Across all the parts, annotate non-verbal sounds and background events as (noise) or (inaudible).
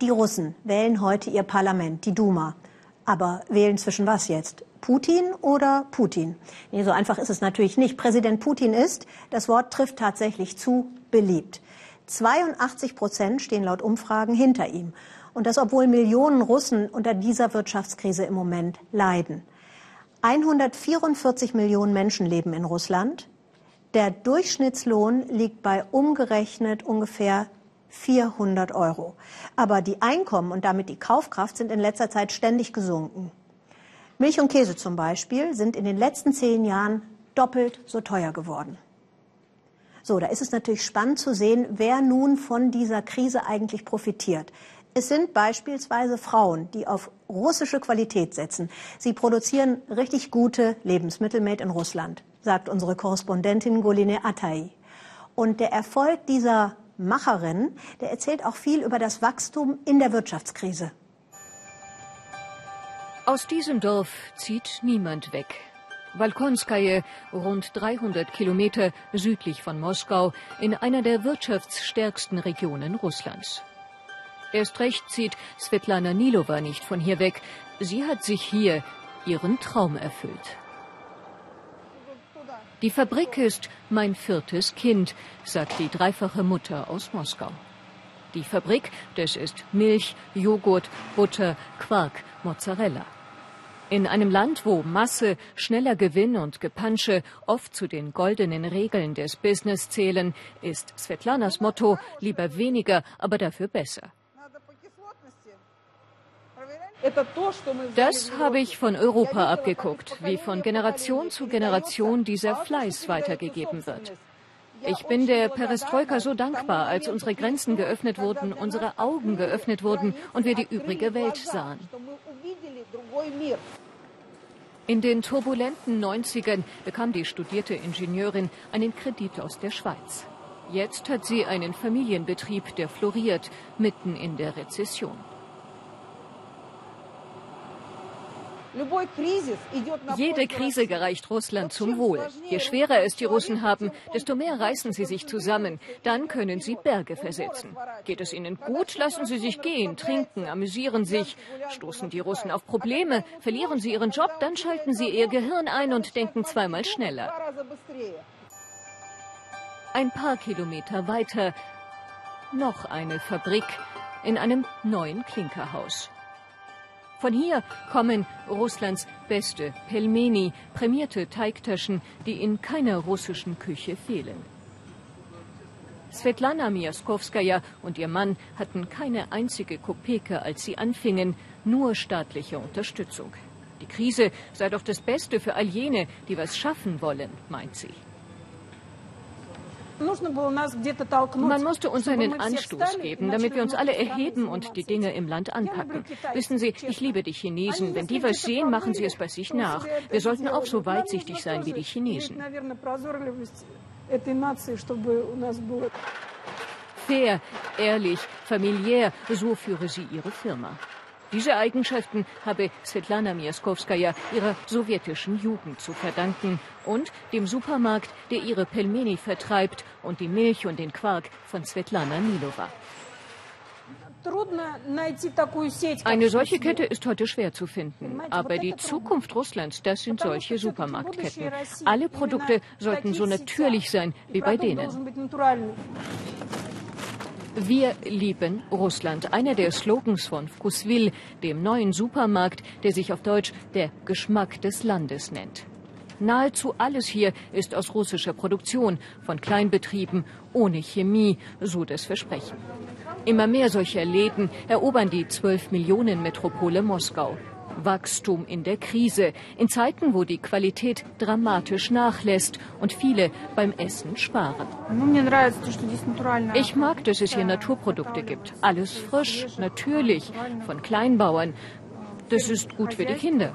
Die Russen wählen heute ihr Parlament, die Duma. Aber wählen zwischen was jetzt? Putin oder Putin? Nee, so einfach ist es natürlich nicht. Präsident Putin ist, das Wort trifft tatsächlich zu, beliebt. 82 Prozent stehen laut Umfragen hinter ihm. Und das, obwohl Millionen Russen unter dieser Wirtschaftskrise im Moment leiden. 144 Millionen Menschen leben in Russland. Der Durchschnittslohn liegt bei umgerechnet ungefähr 400 Euro. Aber die Einkommen und damit die Kaufkraft sind in letzter Zeit ständig gesunken. Milch und Käse zum Beispiel sind in den letzten zehn Jahren doppelt so teuer geworden. So, da ist es natürlich spannend zu sehen, wer nun von dieser Krise eigentlich profitiert. Es sind beispielsweise Frauen, die auf russische Qualität setzen. Sie produzieren richtig gute Lebensmittel made in Russland, sagt unsere Korrespondentin Goline Atay. Und der Erfolg dieser Macherin, der erzählt auch viel über das Wachstum in der Wirtschaftskrise. Aus diesem Dorf zieht niemand weg. Walkonskaje, rund 300 Kilometer südlich von Moskau, in einer der wirtschaftsstärksten Regionen Russlands. Erst recht zieht Svetlana Nilova nicht von hier weg. Sie hat sich hier ihren Traum erfüllt. Die Fabrik ist mein viertes Kind, sagt die dreifache Mutter aus Moskau. Die Fabrik, das ist Milch, Joghurt, Butter, Quark, Mozzarella. In einem Land, wo Masse, schneller Gewinn und Gepansche oft zu den goldenen Regeln des Business zählen, ist Svetlanas Motto lieber weniger, aber dafür besser. Das habe ich von Europa abgeguckt, wie von Generation zu Generation dieser Fleiß weitergegeben wird. Ich bin der Perestroika so dankbar, als unsere Grenzen geöffnet wurden, unsere Augen geöffnet wurden und wir die übrige Welt sahen. In den turbulenten 90ern bekam die studierte Ingenieurin einen Kredit aus der Schweiz. Jetzt hat sie einen Familienbetrieb, der floriert, mitten in der Rezession. Jede Krise gereicht Russland zum Wohl. Je schwerer es die Russen haben, desto mehr reißen sie sich zusammen. Dann können sie Berge versetzen. Geht es ihnen gut, lassen sie sich gehen, trinken, amüsieren sich. Stoßen die Russen auf Probleme, verlieren sie ihren Job, dann schalten sie ihr Gehirn ein und denken zweimal schneller. Ein paar Kilometer weiter noch eine Fabrik in einem neuen Klinkerhaus. Von hier kommen Russlands beste Pelmeni, prämierte Teigtaschen, die in keiner russischen Küche fehlen. Svetlana Miaskowskaja und ihr Mann hatten keine einzige Kopeke, als sie anfingen, nur staatliche Unterstützung. Die Krise sei doch das Beste für all jene, die was schaffen wollen, meint sie. Man musste uns einen Anstoß geben, damit wir uns alle erheben und die Dinge im Land anpacken. Wissen Sie, ich liebe die Chinesen. Wenn die was sehen, machen sie es bei sich nach. Wir sollten auch so weitsichtig sein wie die Chinesen. Fair, ehrlich, familiär, so führe sie ihre Firma. Diese Eigenschaften habe Svetlana Miaskowskaja ihrer sowjetischen Jugend zu verdanken und dem Supermarkt, der ihre Pelmeni vertreibt und die Milch und den Quark von Svetlana Nilova. Eine solche Kette ist heute schwer zu finden. Aber die Zukunft Russlands, das sind solche Supermarktketten. Alle Produkte sollten so natürlich sein wie bei denen. Wir lieben Russland. Einer der Slogans von Vkusvil, dem neuen Supermarkt, der sich auf Deutsch der Geschmack des Landes nennt. Nahezu alles hier ist aus russischer Produktion, von Kleinbetrieben, ohne Chemie, so das Versprechen. Immer mehr solcher Läden erobern die 12 Millionen Metropole Moskau. Wachstum in der Krise, in Zeiten, wo die Qualität dramatisch nachlässt und viele beim Essen sparen. Ich mag, dass es hier Naturprodukte gibt. Alles frisch, natürlich, von Kleinbauern. Das ist gut für die Kinder.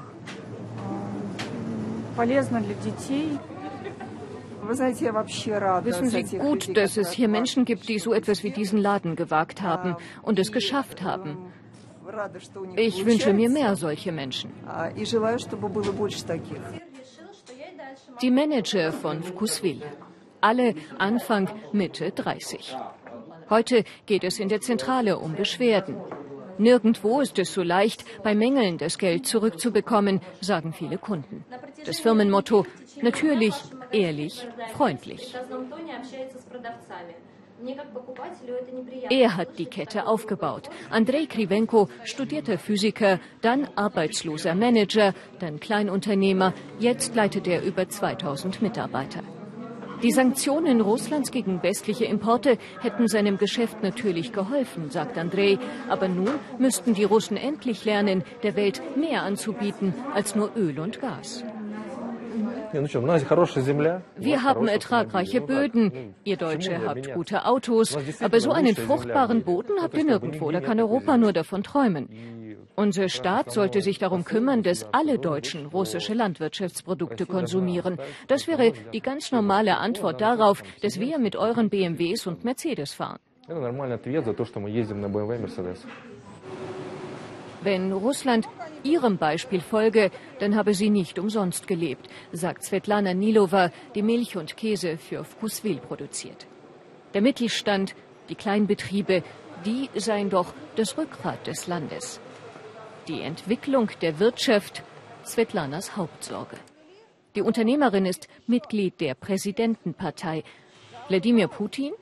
Wissen Sie gut, dass es hier Menschen gibt, die so etwas wie diesen Laden gewagt haben und es geschafft haben. Ich wünsche mir mehr solche Menschen. Die Manager von Vkusvil. Alle Anfang, Mitte 30. Heute geht es in der Zentrale um Beschwerden. Nirgendwo ist es so leicht, bei Mängeln das Geld zurückzubekommen, sagen viele Kunden. Das Firmenmotto natürlich, ehrlich, freundlich. Er hat die Kette aufgebaut. Andrei Krivenko studierte Physiker, dann arbeitsloser Manager, dann Kleinunternehmer. Jetzt leitet er über 2000 Mitarbeiter. Die Sanktionen Russlands gegen westliche Importe hätten seinem Geschäft natürlich geholfen, sagt Andrei. Aber nun müssten die Russen endlich lernen, der Welt mehr anzubieten als nur Öl und Gas. Wir haben ertragreiche Böden. Ihr Deutsche habt gute Autos. Aber so einen fruchtbaren Boden habt ihr nirgendwo. Da kann Europa nur davon träumen. Unser Staat sollte sich darum kümmern, dass alle Deutschen russische Landwirtschaftsprodukte konsumieren. Das wäre die ganz normale Antwort darauf, dass wir mit euren BMWs und Mercedes fahren. Wenn Russland ihrem Beispiel folge, dann habe sie nicht umsonst gelebt, sagt Svetlana Nilova, die Milch und Käse für Vkusvil produziert. Der Mittelstand, die Kleinbetriebe, die seien doch das Rückgrat des Landes die Entwicklung der Wirtschaft Svetlanas Hauptsorge. Die Unternehmerin ist Mitglied der Präsidentenpartei. Wladimir Putin?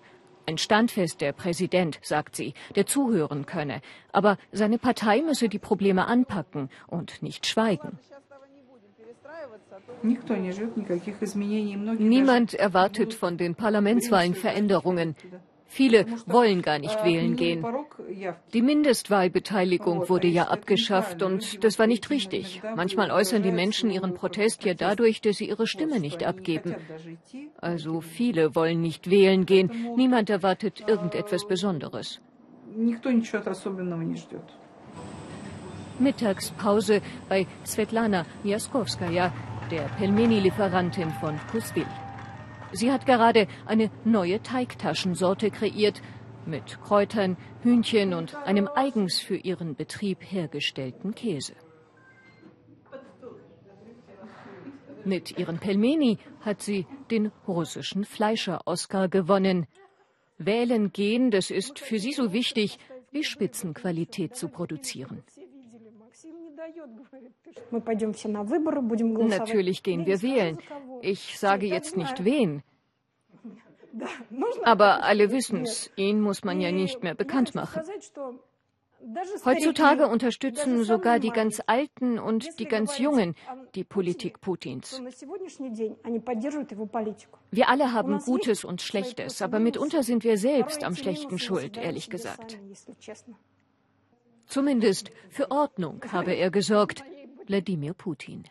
Ein standfester Präsident, sagt sie, der zuhören könne. Aber seine Partei müsse die Probleme anpacken und nicht schweigen. Niemand erwartet von den Parlamentswahlen Veränderungen. Viele wollen gar nicht wählen gehen. Die Mindestwahlbeteiligung wurde ja abgeschafft und das war nicht richtig. Manchmal äußern die Menschen ihren Protest ja dadurch, dass sie ihre Stimme nicht abgeben. Also viele wollen nicht wählen gehen. Niemand erwartet irgendetwas Besonderes. Mittagspause bei Svetlana Jaskowskaja, der Pelmeni-Lieferantin von Kusvil. Sie hat gerade eine neue Teigtaschensorte kreiert mit Kräutern, Hühnchen und einem eigens für ihren Betrieb hergestellten Käse. Mit ihren Pelmeni hat sie den russischen Fleischer-Oscar gewonnen. Wählen gehen, das ist für sie so wichtig, wie Spitzenqualität zu produzieren. Natürlich gehen wir wählen. Ich sage jetzt nicht wen. (laughs) Aber alle wissen es, ihn muss man ja nicht mehr bekannt machen. Heutzutage unterstützen sogar die ganz Alten und die ganz Jungen die Politik Putins. Wir alle haben Gutes und Schlechtes, aber mitunter sind wir selbst am Schlechten schuld, ehrlich gesagt. Zumindest für Ordnung habe er gesorgt, Wladimir Putin.